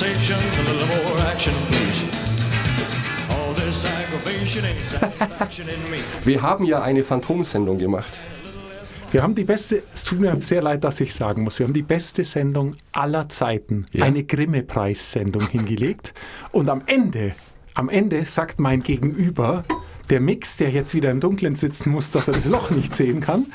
conversation, a little more action, please. All this aggravation ain't satisfaction in me. Wir haben ja eine Phantomsendung gemacht. Wir haben die beste, es tut mir sehr leid, dass ich sagen muss, wir haben die beste Sendung aller Zeiten, Ja. eine Grimme-Preis-Sendung hingelegt. Und am Ende, am Ende sagt mein Gegenüber, der Mix, der jetzt wieder im Dunkeln sitzen muss, dass er das Loch nicht sehen kann,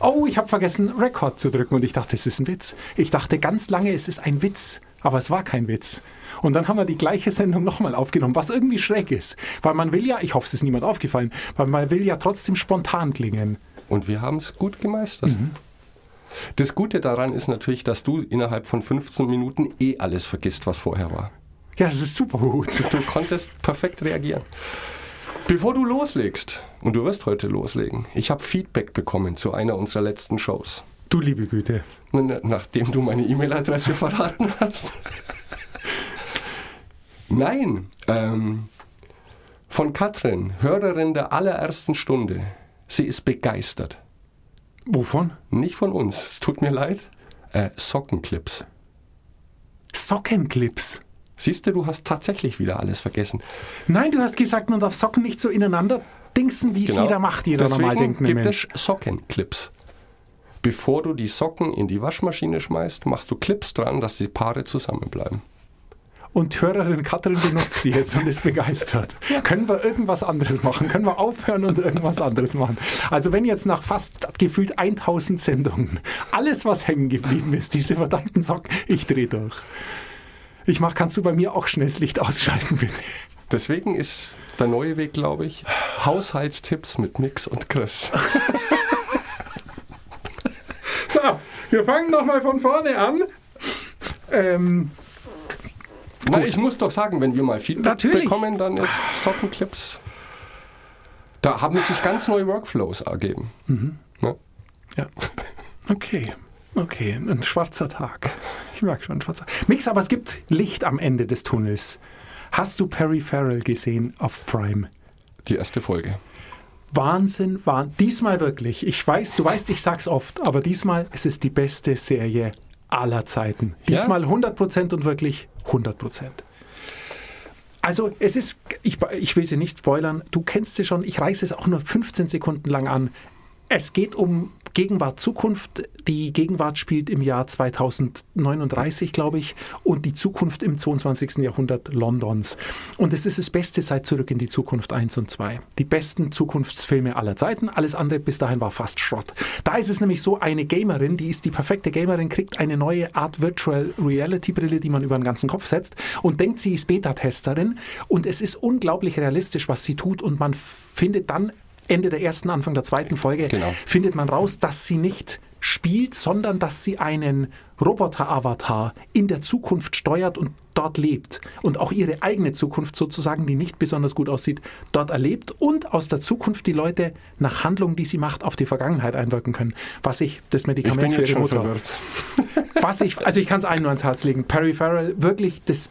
oh, ich habe vergessen, Record zu drücken. Und ich dachte, es ist ein Witz. Ich dachte ganz lange, es ist ein Witz. Aber es war kein Witz. Und dann haben wir die gleiche Sendung nochmal aufgenommen, was irgendwie schräg ist. Weil man will ja, ich hoffe, es ist niemand aufgefallen, weil man will ja trotzdem spontan klingen. Und wir haben es gut gemeistert. Das Gute daran ist natürlich, dass du innerhalb von 15 Minuten eh alles vergisst, was vorher war. Ja, das ist super gut. Du konntest perfekt reagieren. Bevor du loslegst, und du wirst heute loslegen, ich habe Feedback bekommen zu einer unserer letzten Shows. Du liebe Güte. Nachdem du meine E-Mail-Adresse verraten hast. Nein, ähm, von Katrin, Hörerin der allerersten Stunde. Sie ist begeistert. Wovon? Nicht von uns, es tut mir leid. Äh, Sockenclips. Sockenclips. Siehst du, du hast tatsächlich wieder alles vergessen. Nein, du hast gesagt, man darf Socken nicht so ineinander dingsen, wie es jeder macht, jeder Genau. Deswegen normal denkende gibt Mensch. es Sockenclips. Bevor du die Socken in die Waschmaschine schmeißt, machst du Clips dran, dass die Paare zusammenbleiben. Und Hörerin Katrin benutzt die jetzt und ist begeistert. Können wir irgendwas anderes machen? Können wir aufhören und irgendwas anderes machen? Also wenn jetzt nach fast gefühlt 1000 Sendungen alles, was hängen geblieben ist, diese verdammten Socken, ich drehe durch. Ich mach, kannst du bei mir auch schnell das Licht ausschalten, bitte? Deswegen ist der neue Weg, glaube ich, Haushaltstipps mit Mix und Chris. Wir fangen nochmal von vorne an. Ähm, Na, ich muss doch sagen, wenn wir mal Feedback Natürlich. bekommen, dann ist Sockenclips. Da haben sich ganz neue Workflows ergeben. Mhm. Ne? Ja. Okay. Okay, ein schwarzer Tag. Ich mag schon ein schwarzer Mix, aber es gibt Licht am Ende des Tunnels. Hast du Perry Farrell gesehen auf Prime? Die erste Folge. Wahnsinn, Wahnsinn. Diesmal wirklich. Ich weiß, du weißt, ich sag's oft, aber diesmal es ist die beste Serie aller Zeiten. Ja? Diesmal 100% und wirklich 100%. Also es ist, ich, ich will sie nicht spoilern, du kennst sie schon, ich reiße es auch nur 15 Sekunden lang an. Es geht um Gegenwart, Zukunft. Die Gegenwart spielt im Jahr 2039, glaube ich, und die Zukunft im 22. Jahrhundert Londons. Und es ist das Beste seit Zurück in die Zukunft 1 und 2. Die besten Zukunftsfilme aller Zeiten. Alles andere bis dahin war fast Schrott. Da ist es nämlich so, eine Gamerin, die ist die perfekte Gamerin, kriegt eine neue Art Virtual Reality Brille, die man über den ganzen Kopf setzt und denkt, sie ist Beta-Testerin. Und es ist unglaublich realistisch, was sie tut. Und man findet dann Ende der ersten, Anfang der zweiten Folge, Genau. findet man raus, dass sie nicht spielt, sondern dass sie einen Roboter-Avatar in der Zukunft steuert und dort lebt. Und auch ihre eigene Zukunft sozusagen, die nicht besonders gut aussieht, dort erlebt und aus der Zukunft die Leute nach Handlungen, die sie macht, auf die Vergangenheit einwirken können. Was ich, das Ich Medikament bin für ihre Mutter. verwirrt. Was ich, also ich kann es allen nur ans Herz legen. Perry Farrell, wirklich das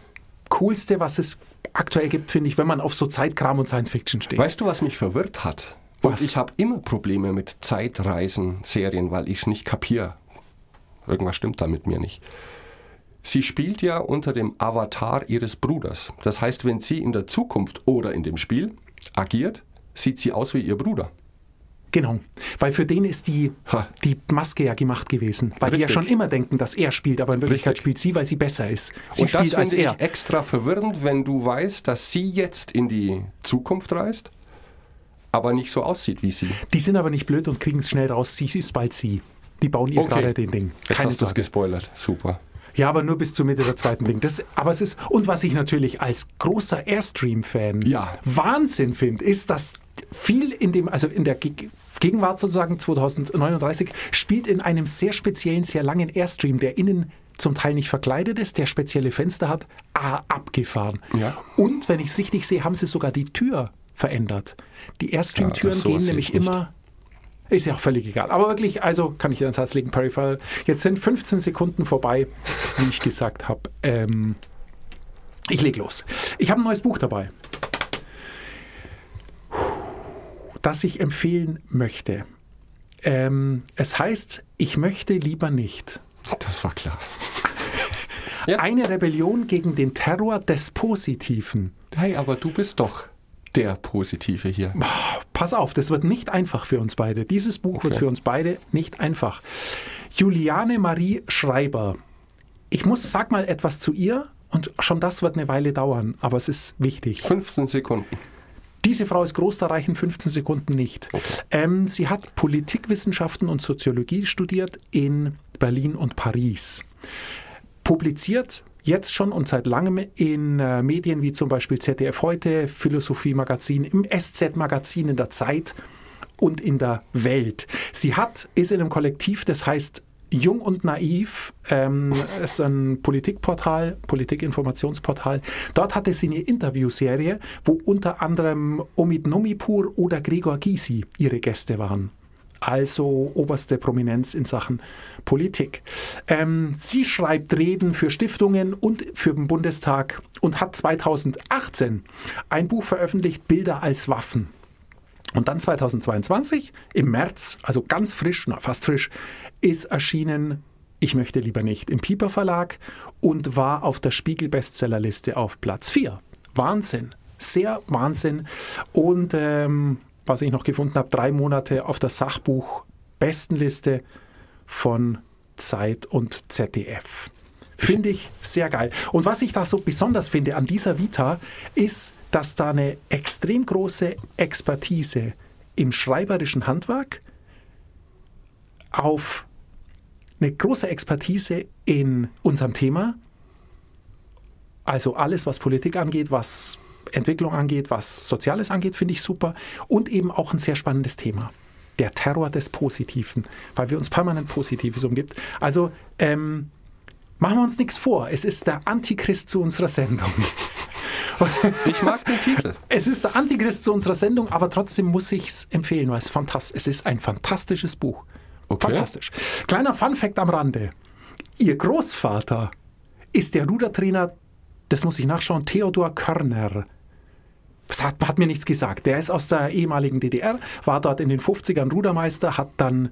Coolste, was es aktuell gibt, finde ich, wenn man auf so Zeitkram und Science Fiction steht. Weißt du, was mich verwirrt hat? Was? Und ich habe immer Probleme mit Zeitreisen-Serien, weil ich es nicht kapiere. Irgendwas stimmt da mit mir nicht. Sie spielt ja unter dem Avatar ihres Bruders. Das heißt, wenn sie in der Zukunft oder in dem Spiel agiert, sieht sie aus wie ihr Bruder. Genau, weil für den ist die, Ha. die Maske ja gemacht gewesen. Weil die ja Richtig. schon immer denken, dass er spielt, aber in Wirklichkeit Richtig. spielt sie, weil sie besser ist. Sie Und das spielt als finde ich er. extra verwirrend, wenn du weißt, dass sie jetzt in die Zukunft reist, aber nicht so aussieht wie sie. Die sind aber nicht blöd und kriegen es schnell raus. Sie ist bald sie. Die bauen ihr Okay. gerade den Ding. Jetzt Keine hast du es gespoilert. Super. Ja, aber nur bis zur Mitte der zweiten Ding. Das, aber es ist, und was ich natürlich als großer Airstream-Fan Ja. Wahnsinn finde, ist, dass viel in dem, also in der Geg- Gegenwart sozusagen 2039, spielt in einem sehr speziellen, sehr langen Airstream, der innen zum Teil nicht verkleidet ist, der spezielle Fenster hat, ah, abgefahren. Ja. Und wenn ich es richtig sehe, haben sie sogar die Tür verändert. Die Airstream-Türen Ja, gehen nämlich immer ist ja auch völlig egal. Aber wirklich, also kann ich dir ans Herz legen, Peripheral. Jetzt sind 15 Sekunden vorbei, wie ich gesagt habe. Ähm, ich leg los. Ich habe ein neues Buch dabei, das ich empfehlen möchte. Ähm, es heißt, ich möchte lieber nicht. Das war klar. Ja. Eine Rebellion gegen den Terror des Positiven. Hey, aber du bist doch der Positive hier. Pass auf, das wird nicht einfach für uns beide. Dieses Buch wird Okay. für uns beide nicht einfach. Juliane Marie Schreiber. Ich muss, sag mal etwas zu ihr und schon das wird eine Weile dauern, aber es ist wichtig. 15 Sekunden. Diese Frau ist groß, da reichen 15 Sekunden nicht. Ähm, sie hat Politikwissenschaften und Soziologie studiert in Berlin und Paris. Publiziert jetzt schon und seit langem in äh, Medien wie zum Beispiel ZDF heute, Philosophie-Magazin, im SZ-Magazin, in der Zeit und in der Welt. Sie hat, ist in einem Kollektiv, das heißt Jung und Naiv, ähm, ist ein Politikportal, Politikinformationsportal. Dort hatte sie eine Interviewserie, wo unter anderem Omid Nomipur oder Gregor Gysi ihre Gäste waren. Also oberste Prominenz in Sachen Politik. Ähm, sie schreibt Reden für Stiftungen und für den Bundestag und hat 2018 ein Buch veröffentlicht, Bilder als Waffen. Und dann 2022, im März, also ganz frisch, na, fast frisch, ist erschienen Ich möchte lieber nicht im Piper Verlag und war auf der Spiegel-Bestsellerliste auf Platz 4. Wahnsinn, sehr Wahnsinn. Und ähm, was ich noch gefunden habe, drei Monate auf der Sachbuch-Bestenliste von Zeit und ZDF. Finde ich sehr geil. Und was ich da so besonders finde an dieser Vita, ist, dass da eine extrem große Expertise im schreiberischen Handwerk auf eine große Expertise in unserem Thema, also alles, was Politik angeht, was Entwicklung angeht, was Soziales angeht, finde ich super. Und eben auch ein sehr spannendes Thema. Der Terror des Positiven, weil wir uns permanent Positives umgibt. Also ähm, machen wir uns nichts vor. Es ist der Antichrist zu unserer Sendung. Ich mag den Titel. Es ist der Antichrist zu unserer Sendung, aber trotzdem muss ich es empfehlen, weil es fantastisch Es ist ein fantastisches Buch. Okay. Fantastisch. Kleiner Fun-Fact am Rande. Ihr Großvater ist der Rudertrainer, das muss ich nachschauen, Theodor Körner. Das hat, hat mir nichts gesagt. Der ist aus der ehemaligen DDR, war dort in den 50ern Rudermeister, hat dann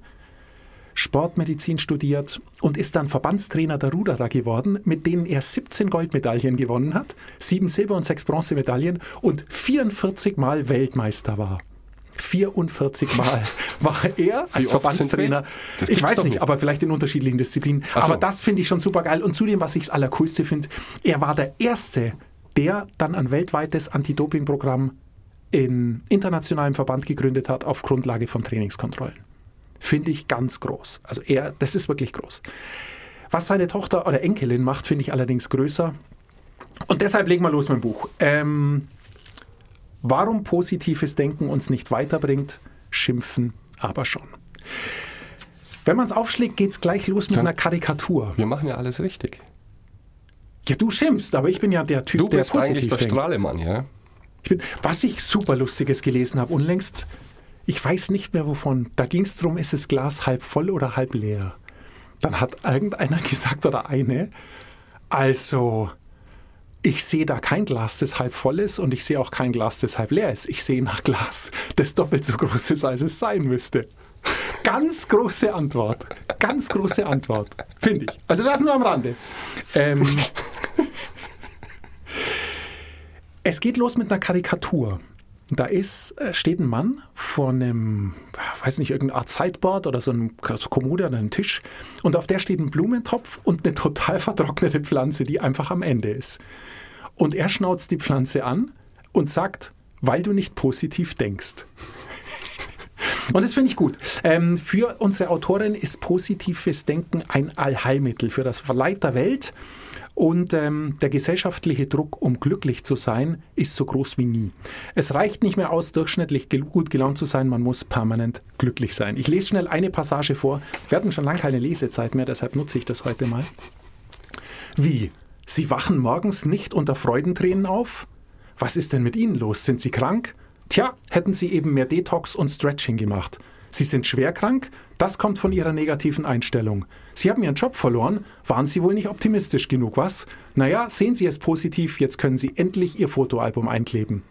Sportmedizin studiert und ist dann Verbandstrainer der Ruderer geworden, mit denen er 17 Goldmedaillen gewonnen hat, 7 Silber- und 6 Bronzemedaillen und 44 Mal Weltmeister war. 44 Mal war er als Verbandstrainer. Ich weiß nicht, aber vielleicht in unterschiedlichen Disziplinen. So. Aber das finde ich schon super geil. Und zudem, was ich das Allercoolste finde, er war der Erste, der dann ein weltweites Anti-Doping-Programm in internationalem Verband gegründet hat auf Grundlage von Trainingskontrollen. Finde ich ganz groß. Also er, das ist wirklich groß. Was seine Tochter oder Enkelin macht, finde ich allerdings größer. Und deshalb legen wir los mit dem Buch. Ähm, warum positives Denken uns nicht weiterbringt, schimpfen aber schon. Wenn man es aufschlägt, geht es gleich los mit Dann- einer Karikatur. Wir machen ja alles richtig. Ja, du schimpfst, aber ich bin ja der Typ, Du der bist eigentlich positiv der denkt. Strahlemann, ja? Ich bin, was ich super Lustiges gelesen habe, unlängst, ich weiß nicht mehr wovon, da ging es darum, ist das Glas halb voll oder halb leer? Dann hat irgendeiner gesagt oder eine, also ich sehe da kein Glas, das halb voll ist und ich sehe auch kein Glas, das halb leer ist. Ich sehe nach Glas, das doppelt so groß ist, als es sein müsste. Ganz große Antwort. Ganz große Antwort. Finde ich. Also das nur am Rande. Ähm, es geht los mit einer Karikatur. Da ist, äh, steht ein Mann vor einem, äh, weiß nicht, irgendeine Art Sideboard oder so einem Kommode an einem Tisch und auf der steht ein Blumentopf und eine total vertrocknete Pflanze, die einfach am Ende ist. Und er schnauzt die Pflanze an und sagt, weil du nicht positiv denkst. Und das finde ich gut. Ähm, für unsere Autorin ist positives Denken ein Allheilmittel für das Leid der Welt. Und ähm, der gesellschaftliche Druck, um glücklich zu sein, ist so groß wie nie. Es reicht nicht mehr aus, durchschnittlich gut gelaunt zu sein, man muss permanent glücklich sein. Ich lese schnell eine Passage vor. Wir hatten schon lange keine Lesezeit mehr, deshalb nutze ich das heute mal. Wie? Sie wachen morgens nicht unter Freudentränen auf? Was ist denn mit Ihnen los? Sind Sie krank? Tja, hätten Sie eben mehr Detox und Stretching gemacht. Sie sind schwer krank? Das kommt von Ihrer negativen Einstellung. Sie haben Ihren Job verloren? Waren Sie wohl nicht optimistisch genug, was? Naja, sehen Sie es positiv, jetzt können Sie endlich Ihr Fotoalbum einkleben.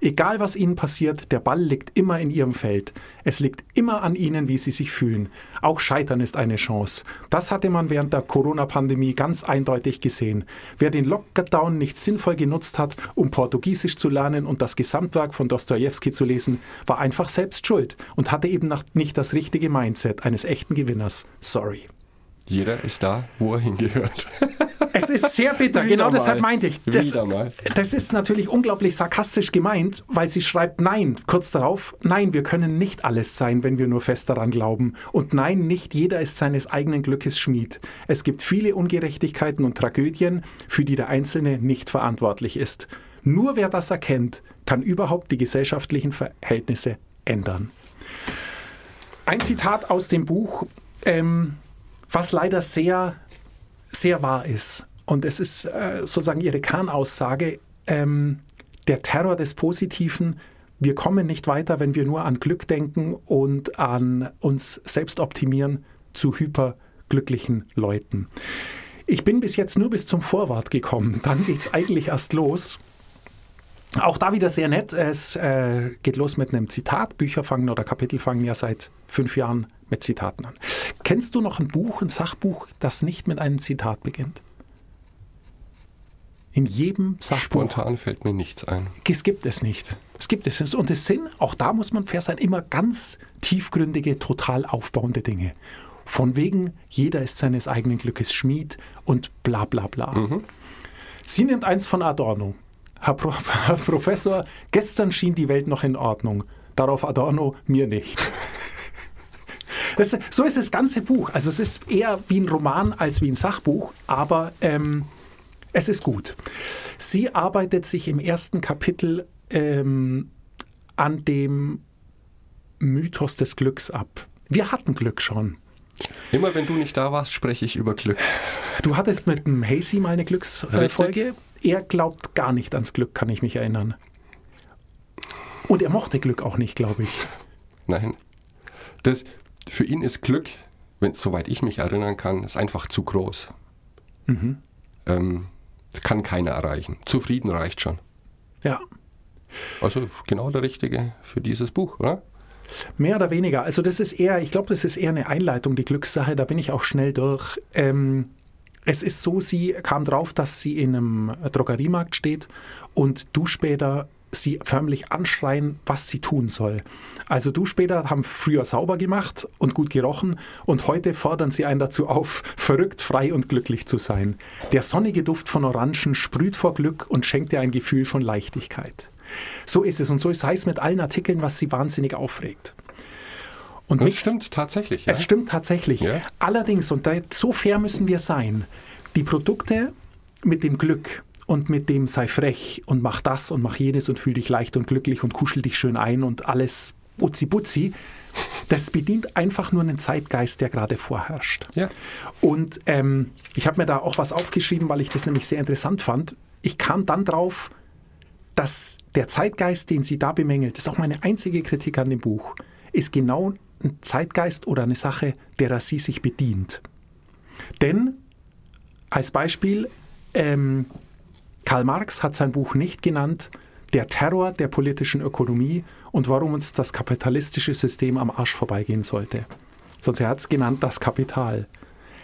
Egal was ihnen passiert, der Ball liegt immer in ihrem Feld. Es liegt immer an ihnen, wie sie sich fühlen. Auch Scheitern ist eine Chance. Das hatte man während der Corona-Pandemie ganz eindeutig gesehen. Wer den Lockdown nicht sinnvoll genutzt hat, um Portugiesisch zu lernen und das Gesamtwerk von Dostoevsky zu lesen, war einfach selbst schuld und hatte eben nicht das richtige Mindset eines echten Gewinners. Sorry. Jeder ist da, wo er hingehört. Es ist sehr bitter, genau deshalb mal. meinte ich. Das, das ist natürlich unglaublich sarkastisch gemeint, weil sie schreibt, nein, kurz darauf, nein, wir können nicht alles sein, wenn wir nur fest daran glauben. Und nein, nicht jeder ist seines eigenen Glückes Schmied. Es gibt viele Ungerechtigkeiten und Tragödien, für die der Einzelne nicht verantwortlich ist. Nur wer das erkennt, kann überhaupt die gesellschaftlichen Verhältnisse ändern. Ein Zitat aus dem Buch, ähm, was leider sehr, sehr wahr ist. Und es ist äh, sozusagen ihre Kernaussage, ähm, der Terror des Positiven. Wir kommen nicht weiter, wenn wir nur an Glück denken und an uns selbst optimieren zu hyperglücklichen Leuten. Ich bin bis jetzt nur bis zum Vorwort gekommen. Dann geht es eigentlich erst los. Auch da wieder sehr nett. Es äh, geht los mit einem Zitat. Bücher fangen oder Kapitel fangen ja seit fünf Jahren mit Zitaten an. Kennst du noch ein Buch, ein Sachbuch, das nicht mit einem Zitat beginnt? In jedem Sachbuch. Spontan fällt mir nichts ein. Es gibt es nicht. Es gibt es. nicht. Und es sind, auch da muss man fair sein, immer ganz tiefgründige, total aufbauende Dinge. Von wegen, jeder ist seines eigenen Glückes Schmied und bla bla bla. Sie nimmt eins von Adorno. Herr, Pro Herr Professor, gestern schien die Welt noch in Ordnung. Darauf Adorno, mir nicht. Das, so ist das ganze Buch. Also es ist eher wie ein Roman als wie ein Sachbuch, aber ähm, es ist gut. Sie arbeitet sich im ersten Kapitel ähm, an dem Mythos des Glücks ab. Wir hatten Glück schon. Immer wenn du nicht da warst, spreche ich über Glück. Du hattest mit dem Hazy mal eine Glücksfolge. Er glaubt gar nicht ans Glück, kann ich mich erinnern. Und er mochte Glück auch nicht, glaube ich. Nein. Das, für ihn ist Glück, wenn soweit ich mich erinnern kann, ist einfach zu groß. Ähm, das kann keiner erreichen. Zufrieden reicht schon. Ja, Also genau der Richtige für dieses Buch, oder? mehr oder weniger. Also das ist eher, ich glaube, das ist eher eine Einleitung, die Glückssache. Da bin ich auch schnell durch. Ähm, es ist so, sie kam drauf, dass sie in einem Drogeriemarkt steht und Duschbäder sie förmlich anschreien, was sie tun soll. Also Duschbäder haben früher sauber gemacht und gut gerochen und heute fordern sie einen dazu auf, verrückt, frei und glücklich zu sein. Der sonnige Duft von Orangen sprüht vor Glück und schenkt dir ein Gefühl von Leichtigkeit. So ist es und so sei es mit allen Artikeln, was sie wahnsinnig aufregt. Und Das mich- stimmt tatsächlich. Ja? es stimmt tatsächlich. Ja. Allerdings, und da, so fair müssen wir sein, die Produkte mit dem Glück und mit dem sei frech und mach das und mach jenes und fühl dich leicht und glücklich und kuschel dich schön ein und alles butzi butzi, das bedient einfach nur einen Zeitgeist, der gerade vorherrscht. Ja. Und ähm, ich habe mir da auch was aufgeschrieben, weil ich das nämlich sehr interessant fand. Ich kam dann drauf, dass der Zeitgeist, den sie da bemängelt, das ist auch meine einzige Kritik an dem Buch, ist genau ein Zeitgeist oder eine Sache, derer sie sich bedient. Denn, als Beispiel, ähm, Karl Marx hat sein Buch nicht genannt, Der Terror der politischen Ökonomie und warum uns das kapitalistische System am Arsch vorbeigehen sollte. Sonst er hat es genannt, das Kapital.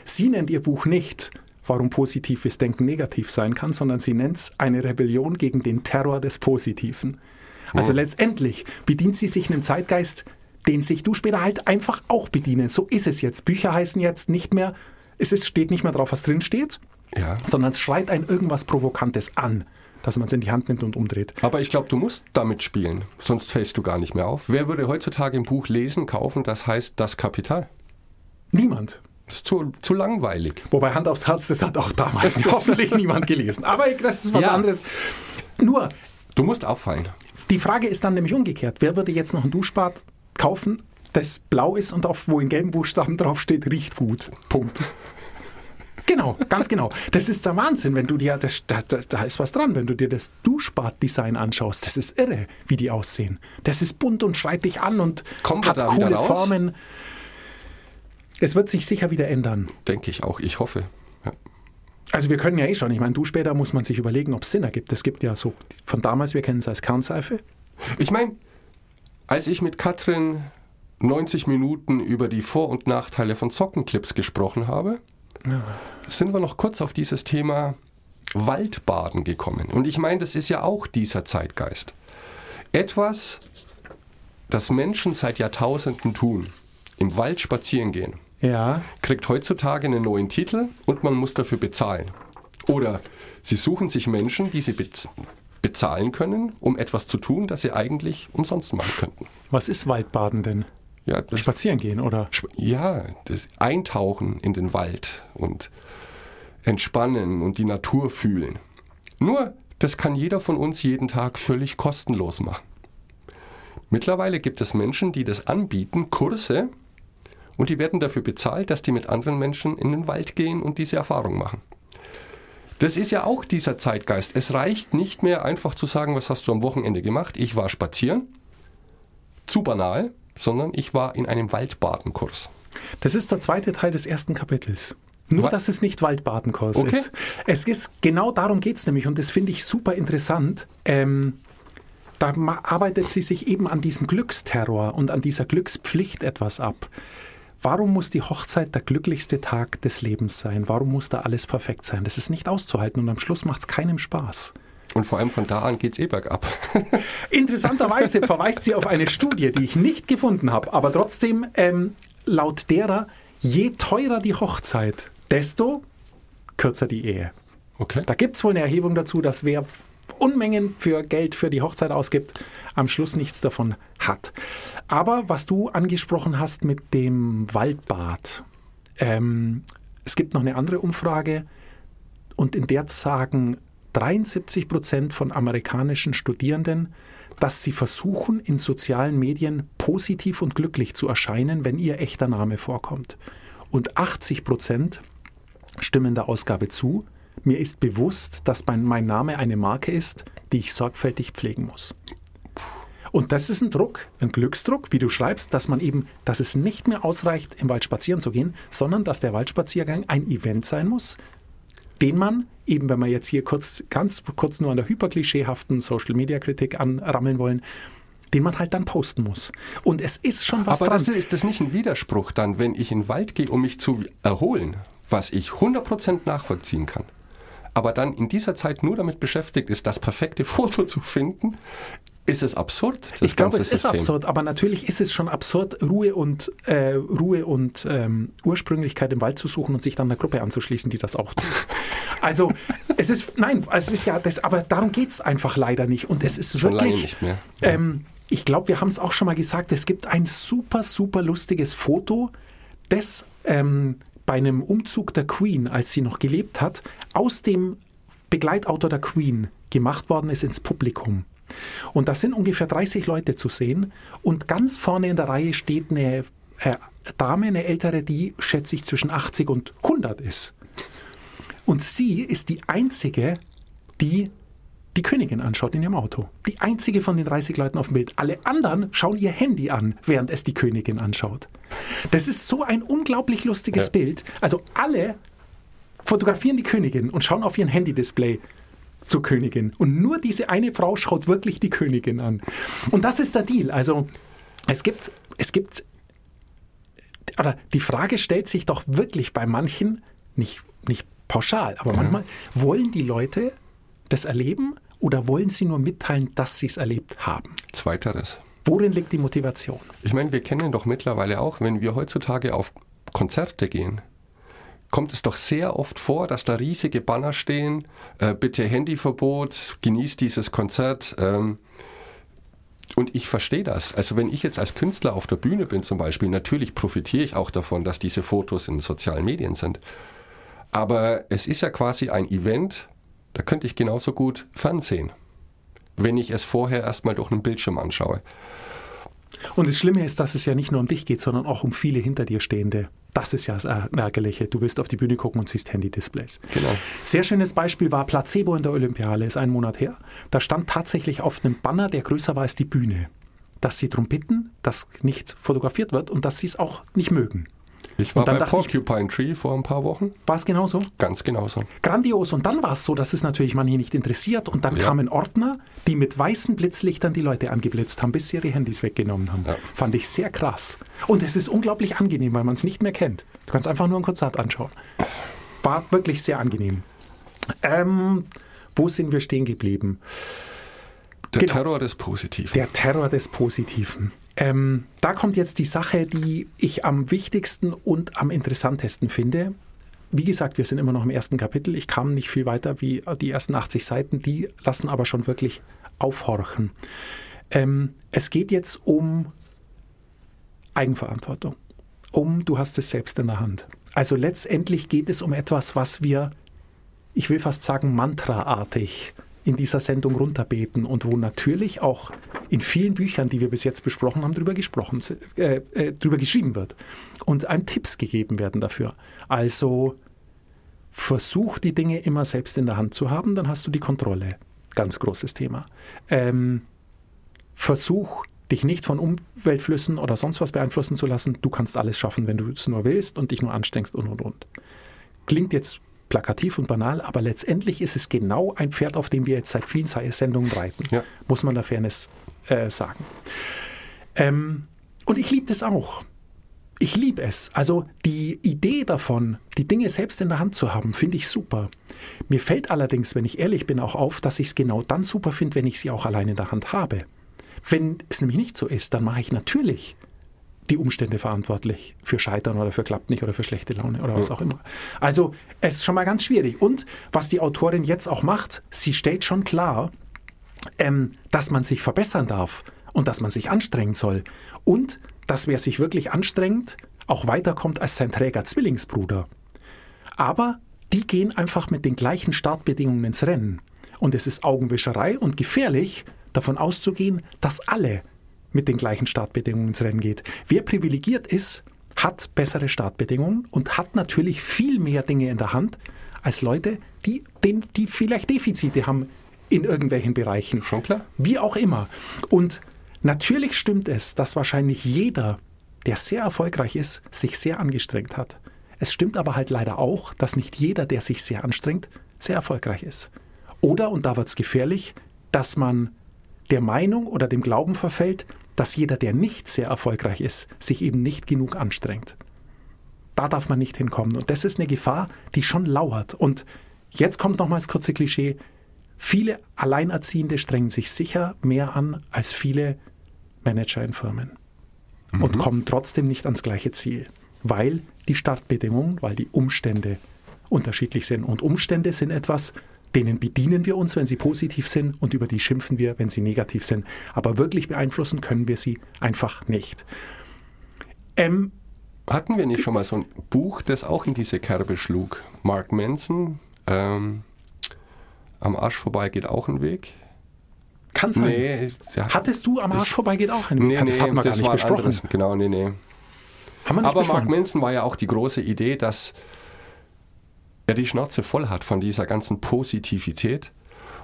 Sie nennt ihr Buch nicht, warum positives Denken negativ sein kann, sondern sie nennt es eine Rebellion gegen den Terror des Positiven. Also letztendlich bedient sie sich einem Zeitgeist, den sich du später halt einfach auch bedienen. So ist es jetzt. Bücher heißen jetzt nicht mehr, es ist, steht nicht mehr drauf, was drin steht, ja. sondern es schreit ein irgendwas Provokantes an, dass man es in die Hand nimmt und umdreht. Aber ich glaube, du musst damit spielen, sonst fällst du gar nicht mehr auf. Wer würde heutzutage ein Buch lesen, kaufen, das heißt das Kapital? Niemand. Das ist zu, zu langweilig. Wobei Hand aufs Herz, das hat auch damals hoffentlich niemand gelesen. Aber das ist was Ja. anderes. Nur, Du musst auffallen. die Frage ist dann nämlich umgekehrt. Wer würde jetzt noch ein Duschbad kaufen, das blau ist und auf, wo in gelben Buchstaben draufsteht, riecht gut. Punkt. Genau, ganz genau. Das ist der Wahnsinn, wenn du dir, das, da, da, ist was dran, wenn du dir das Duschbad-Design anschaust. Das ist irre, wie die aussehen. Das ist bunt und schreit dich an und wir hat coole? Formen. Es wird sich sicher wieder ändern. Denke ich auch. Ich hoffe. Ja. Also wir können ja eh schon, ich meine, Duschbäder muss man sich überlegen, ob es Sinn ergibt. Es gibt ja so, von damals, wir kennen es als Kernseife, Ich meine, als ich mit Katrin 90 Minuten über die Vor- und Nachteile von Sockenclips gesprochen habe, sind wir noch kurz auf dieses Thema Waldbaden gekommen. Und ich meine, das ist ja auch dieser Zeitgeist. Etwas, das Menschen seit Jahrtausenden tun, im Wald spazieren gehen, Ja, kriegt heutzutage einen neuen Titel und man muss dafür bezahlen. Oder sie suchen sich Menschen, die sie bez bezahlen können, um etwas zu tun, das sie eigentlich umsonst machen könnten. was ist Waldbaden denn? Ja, das, Spazieren gehen, oder? ja, das Eintauchen in den Wald und entspannen und die Natur fühlen. Nur, das kann jeder von uns jeden Tag völlig kostenlos machen. Mittlerweile gibt es Menschen, die das anbieten, Kurse, und die werden dafür bezahlt, dass die mit anderen Menschen in den Wald gehen und diese Erfahrung machen. Das ist ja auch dieser Zeitgeist. Es reicht nicht mehr einfach zu sagen, was hast du am Wochenende gemacht? Ich war spazieren. Zu banal, sondern ich war in einem Waldbadenkurs. Das ist der zweite Teil des ersten Kapitels. Nur, dass es nicht Waldbadenkurs Okay. ist. Es ist, genau darum geht es nämlich und das finde ich super interessant. Ähm, da arbeitet sie sich eben an diesem Glücksterror und an dieser Glückspflicht etwas ab. Warum muss die Hochzeit der glücklichste Tag des Lebens sein? Warum muss da alles perfekt sein? Das ist nicht auszuhalten und am Schluss macht es keinem Spaß. Und vor allem von da an geht's eh bergab. Interessanterweise verweist sie auf eine Studie, die ich nicht gefunden habe, aber trotzdem ähm, laut derer, je teurer die Hochzeit, desto kürzer die Ehe. Okay. Da gibt es wohl eine Erhebung dazu, dass wer Unmengen für Geld für die Hochzeit ausgibt, am Schluss nichts davon hat. Aber was du angesprochen hast mit dem Waldbad, ähm, es gibt noch eine andere Umfrage und in der sagen 73 Prozent von amerikanischen Studierenden, dass sie versuchen, in sozialen Medien positiv und glücklich zu erscheinen, wenn ihr echter Name vorkommt. Und 80 Prozent stimmen der Ausgabe zu. Mir ist bewusst, dass mein, Name eine Marke ist, die ich sorgfältig pflegen muss. Und das ist ein Druck, ein Glücksdruck, wie du schreibst, dass man eben, dass es nicht mehr ausreicht, im Wald spazieren zu gehen, sondern dass der Waldspaziergang ein Event sein muss, den man eben, wenn wir jetzt hier kurz, ganz kurz nur an der hyperklischeehaften Social-Media-Kritik anrammeln wollen, den man halt dann posten muss. Und es ist schon was Aber dran. das, ist das nicht ein Widerspruch dann, wenn ich in den Wald gehe, um mich zu erholen, was ich 100% nachvollziehen kann, aber dann in dieser Zeit nur damit beschäftigt ist, das perfekte Foto zu finden, ist es absurd. Ich glaube, es ist System. absurd, aber natürlich ist es schon absurd, Ruhe und, äh, Ruhe und ähm, Ursprünglichkeit im Wald zu suchen und sich dann einer Gruppe anzuschließen, die das auch tut. Also, es ist, nein, es ist ja, das, aber darum geht es einfach leider nicht. Und es ist Schon wirklich. nicht mehr. Ähm, ich glaube, wir haben es auch schon mal gesagt, es gibt ein super, super lustiges Foto, das ähm, bei einem Umzug der Queen, als sie noch gelebt hat, aus dem Begleitauto der Queen gemacht worden ist ins Publikum. Und da sind ungefähr 30 Leute zu sehen und ganz vorne in der Reihe steht eine äh, Dame, eine ältere, die schätze ich zwischen 80 und 100 ist. Und sie ist die einzige, die die Königin anschaut in ihrem Auto. Die einzige von den 30 Leuten auf dem Bild. Alle anderen schauen ihr Handy an, während es die Königin anschaut. Das ist so ein unglaublich lustiges Ja. Bild. Also alle fotografieren die Königin und schauen auf ihren Handy-Display zur Königin. Und nur diese eine Frau schaut wirklich die Königin an. Und das ist der Deal. Also es gibt, es gibt, oder die Frage stellt sich doch wirklich bei manchen, nicht, nicht pauschal, aber manchmal, wollen die Leute das erleben oder wollen sie nur mitteilen, dass sie es erlebt haben? Zweiteres. Worin liegt die Motivation? Ich meine, wir kennen doch mittlerweile auch, wenn wir heutzutage auf Konzerte gehen, kommt es doch sehr oft vor, dass da riesige Banner stehen, äh, bitte Handyverbot, genießt dieses Konzert. Ähm, und ich verstehe das. Also wenn ich jetzt als Künstler auf der Bühne bin zum Beispiel, natürlich profitiere ich auch davon, dass diese Fotos in sozialen Medien sind. Aber es ist ja quasi ein Event, da könnte ich genauso gut Fernsehen, wenn ich es vorher erstmal durch einen Bildschirm anschaue. Und das Schlimme ist, dass es ja nicht nur um dich geht, sondern auch um viele hinter dir stehende. Das ist ja das Ärgerliche. Du willst auf die Bühne gucken und siehst Handy-Displays. Genau. Sehr schönes Beispiel war Placebo in der Olympiahalle, ist einen Monat her. Da stand tatsächlich auf einem Banner, der größer war als die Bühne, dass sie darum bitten, dass nicht fotografiert wird und dass sie es auch nicht mögen. Ich war bei dachte ich, Porcupine Tree vor ein paar Wochen. war es genauso? Ganz genauso. Grandios. Und dann war es so, dass es natürlich manche nicht interessiert. Und dann Ja. kamen Ordner, die mit weißen Blitzlichtern die Leute angeblitzt haben, bis sie ihre Handys weggenommen haben. Ja. Fand ich sehr krass. Und es ist unglaublich angenehm, weil man es nicht mehr kennt. Du kannst einfach nur ein Konzert anschauen. War wirklich sehr angenehm. Ähm, wo sind wir stehen geblieben? Der Genau. Terror des Positiven. Der Terror des Positiven. Ähm, da kommt jetzt die Sache, die ich am wichtigsten und am interessantesten finde. Wie gesagt, wir sind immer noch im ersten Kapitel. Ich kam nicht viel weiter wie die ersten 80 Seiten. Die lassen aber schon wirklich aufhorchen. Ähm, es geht jetzt um Eigenverantwortung. Um, du hast es selbst in der Hand. Also letztendlich geht es um etwas, was wir ich will fast sagen, mantraartig in dieser Sendung runterbeten und wo natürlich auch in vielen Büchern, die wir bis jetzt besprochen haben, drüber gesprochen, äh, äh, geschrieben wird und einem Tipps gegeben werden dafür. Also versuch die Dinge immer selbst in der Hand zu haben, dann hast du die Kontrolle. Ganz großes Thema. Ähm, versuch dich nicht von Umweltflüssen oder sonst was beeinflussen zu lassen. Du kannst alles schaffen, wenn du es nur willst und dich nur anstrengst und und und. Klingt jetzt plakativ und banal, aber letztendlich ist es genau ein Pferd, auf dem wir jetzt seit vielen Sendungen reiten. Ja. Muss man der Fairness äh, sagen. Ähm, und ich liebe das auch. Ich liebe es. Also die Idee davon, die Dinge selbst in der Hand zu haben, finde ich super. Mir fällt allerdings, wenn ich ehrlich bin, auch auf, dass ich es genau dann super finde, wenn ich sie auch allein in der Hand habe. Wenn es nämlich nicht so ist, dann mache ich natürlich die Umstände verantwortlich für Scheitern oder für klappt nicht oder für schlechte Laune oder was auch immer. Also es ist schon mal ganz schwierig. Und was die Autorin jetzt auch macht, sie stellt schon klar, ähm, dass man sich verbessern darf und dass man sich anstrengen soll. Und dass wer sich wirklich anstrengt, auch weiterkommt als sein Träger Zwillingsbruder. Aber die gehen einfach mit den gleichen Startbedingungen ins Rennen. Und es ist Augenwischerei und gefährlich, davon auszugehen, dass alle mit den gleichen Startbedingungen ins Rennen geht. Wer privilegiert ist, hat bessere Startbedingungen und hat natürlich viel mehr Dinge in der Hand als Leute, die, den, die vielleicht Defizite haben in irgendwelchen Bereichen. Schon klar. Wie auch immer. Und natürlich stimmt es, dass wahrscheinlich jeder, der sehr erfolgreich ist, sich sehr angestrengt hat. Es stimmt aber halt leider auch, dass nicht jeder, der sich sehr anstrengt, sehr erfolgreich ist. Oder, und da wird es gefährlich, dass man der Meinung oder dem Glauben verfällt, dass jeder, der nicht sehr erfolgreich ist, sich eben nicht genug anstrengt. Da darf man nicht hinkommen. Und das ist eine Gefahr, die schon lauert. Und jetzt kommt nochmals das kurze Klischee. Viele Alleinerziehende strengen sich sicher mehr an als viele Manager in Firmen und kommen trotzdem nicht ans gleiche Ziel, weil die Startbedingungen, weil die Umstände unterschiedlich sind. Und Umstände sind etwas, denen bedienen wir uns, wenn sie positiv sind und über die schimpfen wir, wenn sie negativ sind. Aber wirklich beeinflussen können wir sie einfach nicht. Ähm, Hatten wir nicht schon mal so ein Buch, das auch in diese Kerbe schlug? Mark Manson, ähm, Am Arsch vorbei geht auch ein Weg. kann sein. Nee, Hattest du am Arsch vorbei geht auch einen nee, Ja, Das nee, hatten wir gar das nicht war ein besprochen. anderes. Genau, nee, nee. Haben wir nicht Aber Mark besprochen. Manson war ja auch die große Idee, dass er die Schnauze voll hat von dieser ganzen Positivität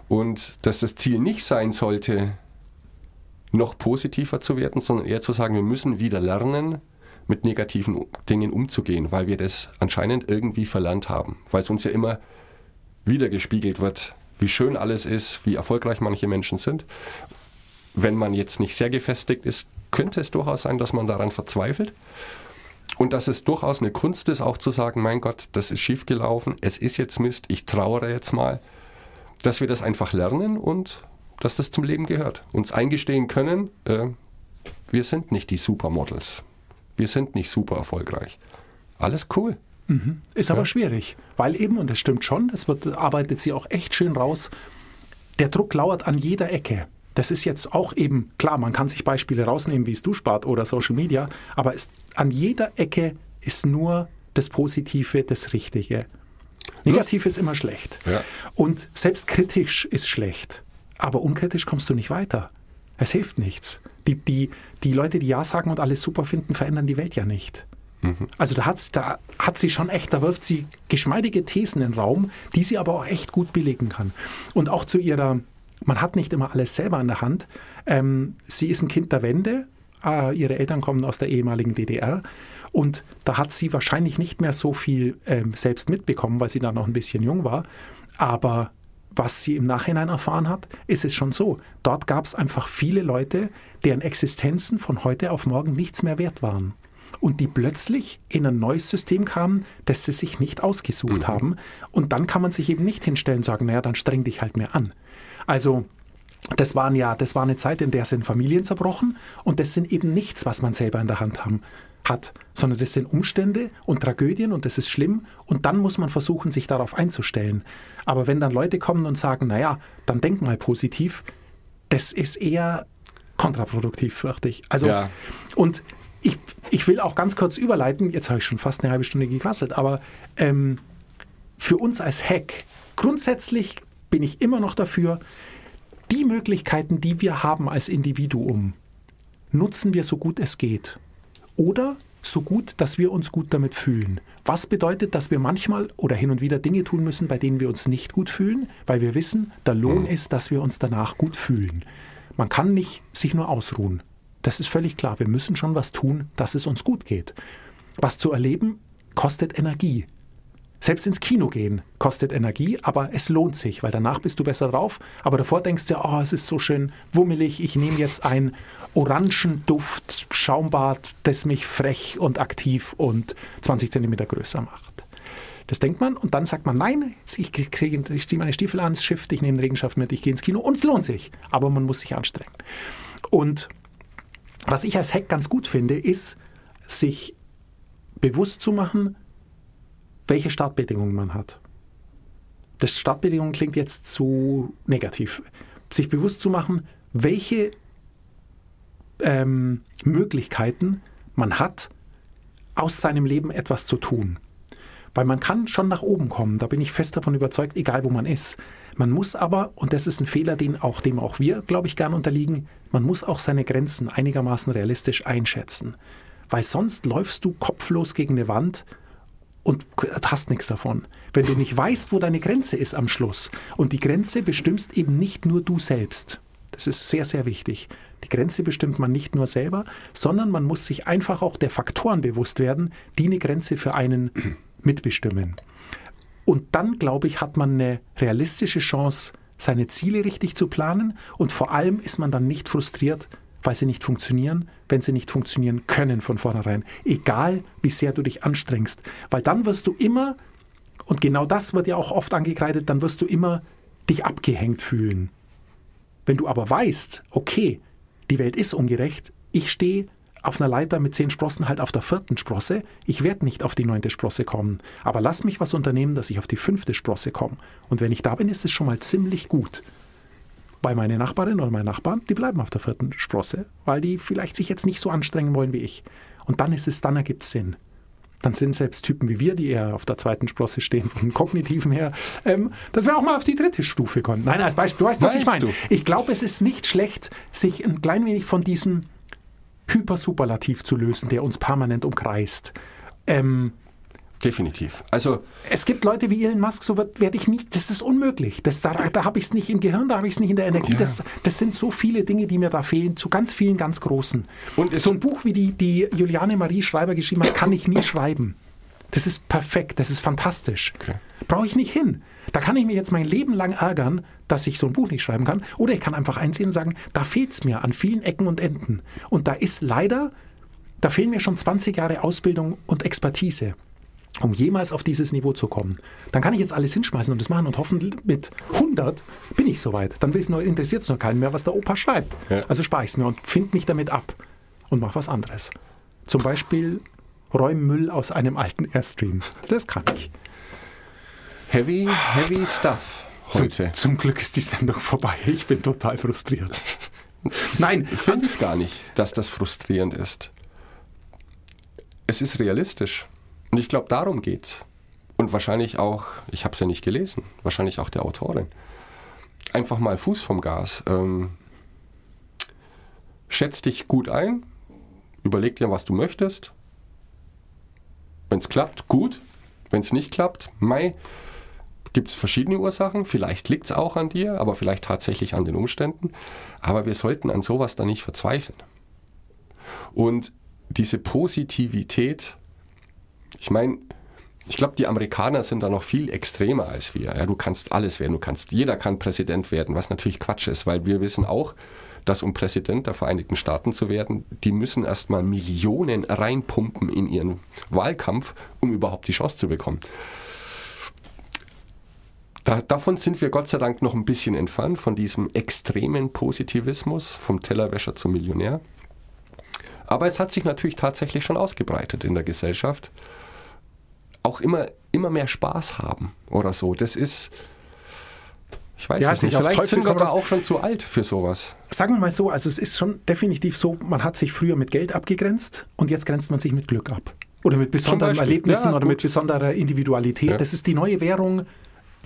und dass das Ziel nicht sein sollte, noch positiver zu werden, sondern eher zu sagen, wir müssen wieder lernen, mit negativen Dingen umzugehen, weil wir das anscheinend irgendwie verlernt haben, weil es uns ja immer wieder gespiegelt wird, wie schön alles ist, wie erfolgreich manche Menschen sind. Wenn man jetzt nicht sehr gefestigt ist, könnte es durchaus sein, dass man daran verzweifelt. Und dass es durchaus eine Kunst ist, auch zu sagen, mein Gott, das ist schiefgelaufen, es ist jetzt Mist, ich trauere jetzt mal. Dass wir das einfach lernen und dass das zum Leben gehört. Uns eingestehen können, äh, wir sind nicht die Supermodels. Wir sind nicht super erfolgreich. Alles cool. Ist aber schwierig, weil eben, und das stimmt schon, es wird, arbeitet sie auch echt schön raus, der Druck lauert an jeder Ecke. Das ist jetzt auch eben, klar, man kann sich Beispiele rausnehmen, wie es du spart oder Social Media, aber es, an jeder Ecke ist nur das Positive, das Richtige. Negativ ist immer schlecht. Ja. Und selbst kritisch ist schlecht. Aber unkritisch kommst du nicht weiter. Es hilft nichts. Die, die, die Leute, die Ja sagen und alles super finden, verändern die Welt ja nicht. Also da, hat's, da hat sie schon echt, da wirft sie geschmeidige Thesen in den Raum, die sie aber auch echt gut belegen kann. Und auch zu ihrer, man hat nicht immer alles selber in der Hand. Ähm, sie ist ein Kind der Wende, Äh, ihre Eltern kommen aus der ehemaligen DDR. Und da hat sie wahrscheinlich nicht mehr so viel ähm, selbst mitbekommen, weil sie da noch ein bisschen jung war. Aber was sie im Nachhinein erfahren hat, ist es schon so. Dort gab es einfach viele Leute, deren Existenzen von heute auf morgen nichts mehr wert waren. Und die plötzlich in ein neues System kamen, das sie sich nicht ausgesucht Mhm. haben. Und dann kann man sich eben nicht hinstellen und sagen, naja, dann streng dich halt mehr an. Also das, waren ja, das war eine Zeit, in der sind Familien zerbrochen und das sind eben nichts, was man selber in der Hand haben, hat, sondern das sind Umstände und Tragödien und das ist schlimm und dann muss man versuchen, sich darauf einzustellen. Aber wenn dann Leute kommen und sagen, naja, dann denk mal positiv, das ist eher kontraproduktiv, fürchte ich. Also, Ja. und ich, ich will auch ganz kurz überleiten, jetzt habe ich schon fast eine halbe Stunde gequasselt, aber ähm, für uns als Hack, grundsätzlich bin ich immer noch dafür, die Möglichkeiten, die wir haben als Individuum, nutzen wir so gut es geht. Oder so gut, dass wir uns gut damit fühlen. Was bedeutet, dass wir manchmal oder hin und wieder Dinge tun müssen, bei denen wir uns nicht gut fühlen, weil wir wissen, der Lohn ist, dass wir uns danach gut fühlen. Man kann nicht sich nur ausruhen. Das ist völlig klar. Wir müssen schon was tun, dass es uns gut geht. Was zu erleben, kostet Energie. Selbst ins Kino gehen kostet Energie, aber es lohnt sich, weil danach bist du besser drauf. Aber davor denkst du, oh, es ist so schön wummelig, ich nehme jetzt ein Orangenduft Schaumbad, das mich frech und aktiv und 20 Zentimeter größer macht. Das denkt man und dann sagt man, nein, ich, kriege, ich ziehe meine Stiefel an, das Shift, ich nehme den Regenschaft mit, ich gehe ins Kino und es lohnt sich. Aber man muss sich anstrengen. Und was ich als Hack ganz gut finde, ist, sich bewusst zu machen, welche Startbedingungen man hat. Das Startbedingungen klingt jetzt zu negativ. Sich bewusst zu machen, welche ähm, Möglichkeiten man hat, aus seinem Leben etwas zu tun. Weil man kann schon nach oben kommen, da bin ich fest davon überzeugt, egal wo man ist. Man muss aber, und das ist ein Fehler, den auch, dem auch wir, glaube ich, gern unterliegen, man muss auch seine Grenzen einigermaßen realistisch einschätzen. Weil sonst läufst du kopflos gegen eine Wand und hast nichts davon. Wenn du nicht weißt, wo deine Grenze ist am Schluss. Und die Grenze bestimmst eben nicht nur du selbst. Das ist sehr, sehr wichtig. Die Grenze bestimmt man nicht nur selber, sondern man muss sich einfach auch der Faktoren bewusst werden, die eine Grenze für einen mitbestimmen. Und dann, glaube ich, hat man eine realistische Chance, seine Ziele richtig zu planen. Und vor allem ist man dann nicht frustriert, weil sie nicht funktionieren, wenn sie nicht funktionieren können von vornherein. Egal, wie sehr du dich anstrengst. Weil dann wirst du immer, und genau das wird ja auch oft angekreidet, dann wirst du immer dich abgehängt fühlen. Wenn du aber weißt, okay, die Welt ist ungerecht, ich stehe auf einer Leiter mit zehn Sprossen halt auf der vierten Sprosse, ich werde nicht auf die neunte Sprosse kommen, aber lass mich was unternehmen, dass ich auf die fünfte Sprosse komme. Und wenn ich da bin, ist es schon mal ziemlich gut. Weil meine Nachbarin oder mein Nachbarn, die bleiben auf der vierten Sprosse, weil die vielleicht sich jetzt nicht so anstrengen wollen wie ich. Und dann ist es, dann ergibt es Sinn. Dann sind selbst Typen wie wir, die eher auf der zweiten Sprosse stehen, vom Kognitiven her, ähm, dass wir auch mal auf die dritte Stufe kommen. Nein, als Beispiel, du weißt, was ich meine. du? Ich glaube, es ist nicht schlecht, sich ein klein wenig von diesem Hypersuperlativ zu lösen, der uns permanent umkreist. Ähm, Definitiv. Also es gibt Leute wie Elon Musk, so werde ich nie, das ist unmöglich. Das, da da habe ich es nicht im Gehirn, da habe ich es nicht in der Energie. Ja. Das, das sind so viele Dinge, die mir da fehlen, zu ganz vielen, ganz großen. Und so ein Buch, wie die, die Juliane Marie Schreiber geschrieben hat, kann ich nie schreiben. Das ist perfekt, das ist fantastisch. Okay. Brauche ich nicht hin. Da kann ich mich jetzt mein Leben lang ärgern, dass ich so ein Buch nicht schreiben kann. Oder ich kann einfach einsehen und sagen, da fehlt es mir an vielen Ecken und Enden. Und da ist leider, da fehlen mir schon 20 Jahre Ausbildung und Expertise, um jemals auf dieses Niveau zu kommen. Dann kann ich jetzt alles hinschmeißen und das machen und hoffen, mit 100 bin ich soweit. Dann interessiert es nur keinen mehr, was der Opa schreibt. Ja. Also spare ich es mir und finde mich damit ab und mache was anderes. Zum Beispiel räume Müll aus einem alten Airstream. Das kann ich. heavy, heavy stuff heute. Zum, zum Glück ist die Sendung vorbei. Ich bin total frustriert. Nein, Finde ich gar nicht, dass das frustrierend ist. Es ist realistisch. Und ich glaube, darum geht's. Und wahrscheinlich auch, ich habe es ja nicht gelesen, wahrscheinlich auch der Autorin. Einfach mal Fuß vom Gas. Ähm, schätz dich gut ein, überleg dir, was du möchtest. Wenn es klappt, gut. Wenn es nicht klappt, Mai, gibt es verschiedene Ursachen. Vielleicht liegt es auch an dir, aber vielleicht tatsächlich an den Umständen. Aber wir sollten an sowas dann nicht verzweifeln. Und diese Positivität, ich meine, ich glaube, die Amerikaner sind da noch viel extremer als wir. Ja, du kannst alles werden, du kannst, jeder kann Präsident werden, was natürlich Quatsch ist, weil wir wissen auch, dass um Präsident der Vereinigten Staaten zu werden, die müssen erstmal Millionen reinpumpen in ihren Wahlkampf, um überhaupt die Chance zu bekommen. Da, davon sind wir Gott sei Dank noch ein bisschen entfernt, von diesem extremen Positivismus, vom Tellerwäscher zum Millionär. Aber es hat sich natürlich tatsächlich schon ausgebreitet in der Gesellschaft. Auch immer, immer mehr Spaß haben oder so. Das ist, ich weiß Ja, es nicht vielleicht sind wir da auch schon zu alt für sowas. Sagen wir mal so, also es ist schon definitiv so, man hat sich früher mit Geld abgegrenzt und jetzt grenzt man sich mit Glück ab. Oder mit besonderen. Erlebnissen Ja, oder mit besonderer Individualität. Ja. Das ist die neue Währung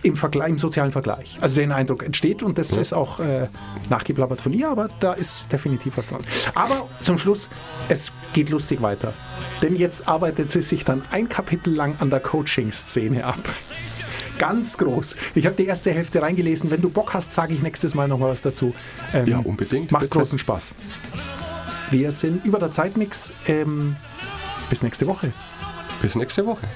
im, Vergleich, im sozialen Vergleich. Also den Eindruck entsteht und das ist auch äh, nachgeblabbert von ihr, aber da ist definitiv was dran. Aber zum Schluss, es geht lustig weiter. Denn jetzt arbeitet sie sich dann ein Kapitel lang an der Coaching-Szene ab. Ganz groß. Ich habe die erste Hälfte reingelesen. Wenn du Bock hast, sage ich nächstes Mal noch mal was dazu. Ähm, Ja, unbedingt, Macht bitte. großen Spaß. Wir sind über der Zeitmix. Ähm, bis nächste Woche. Bis nächste Woche.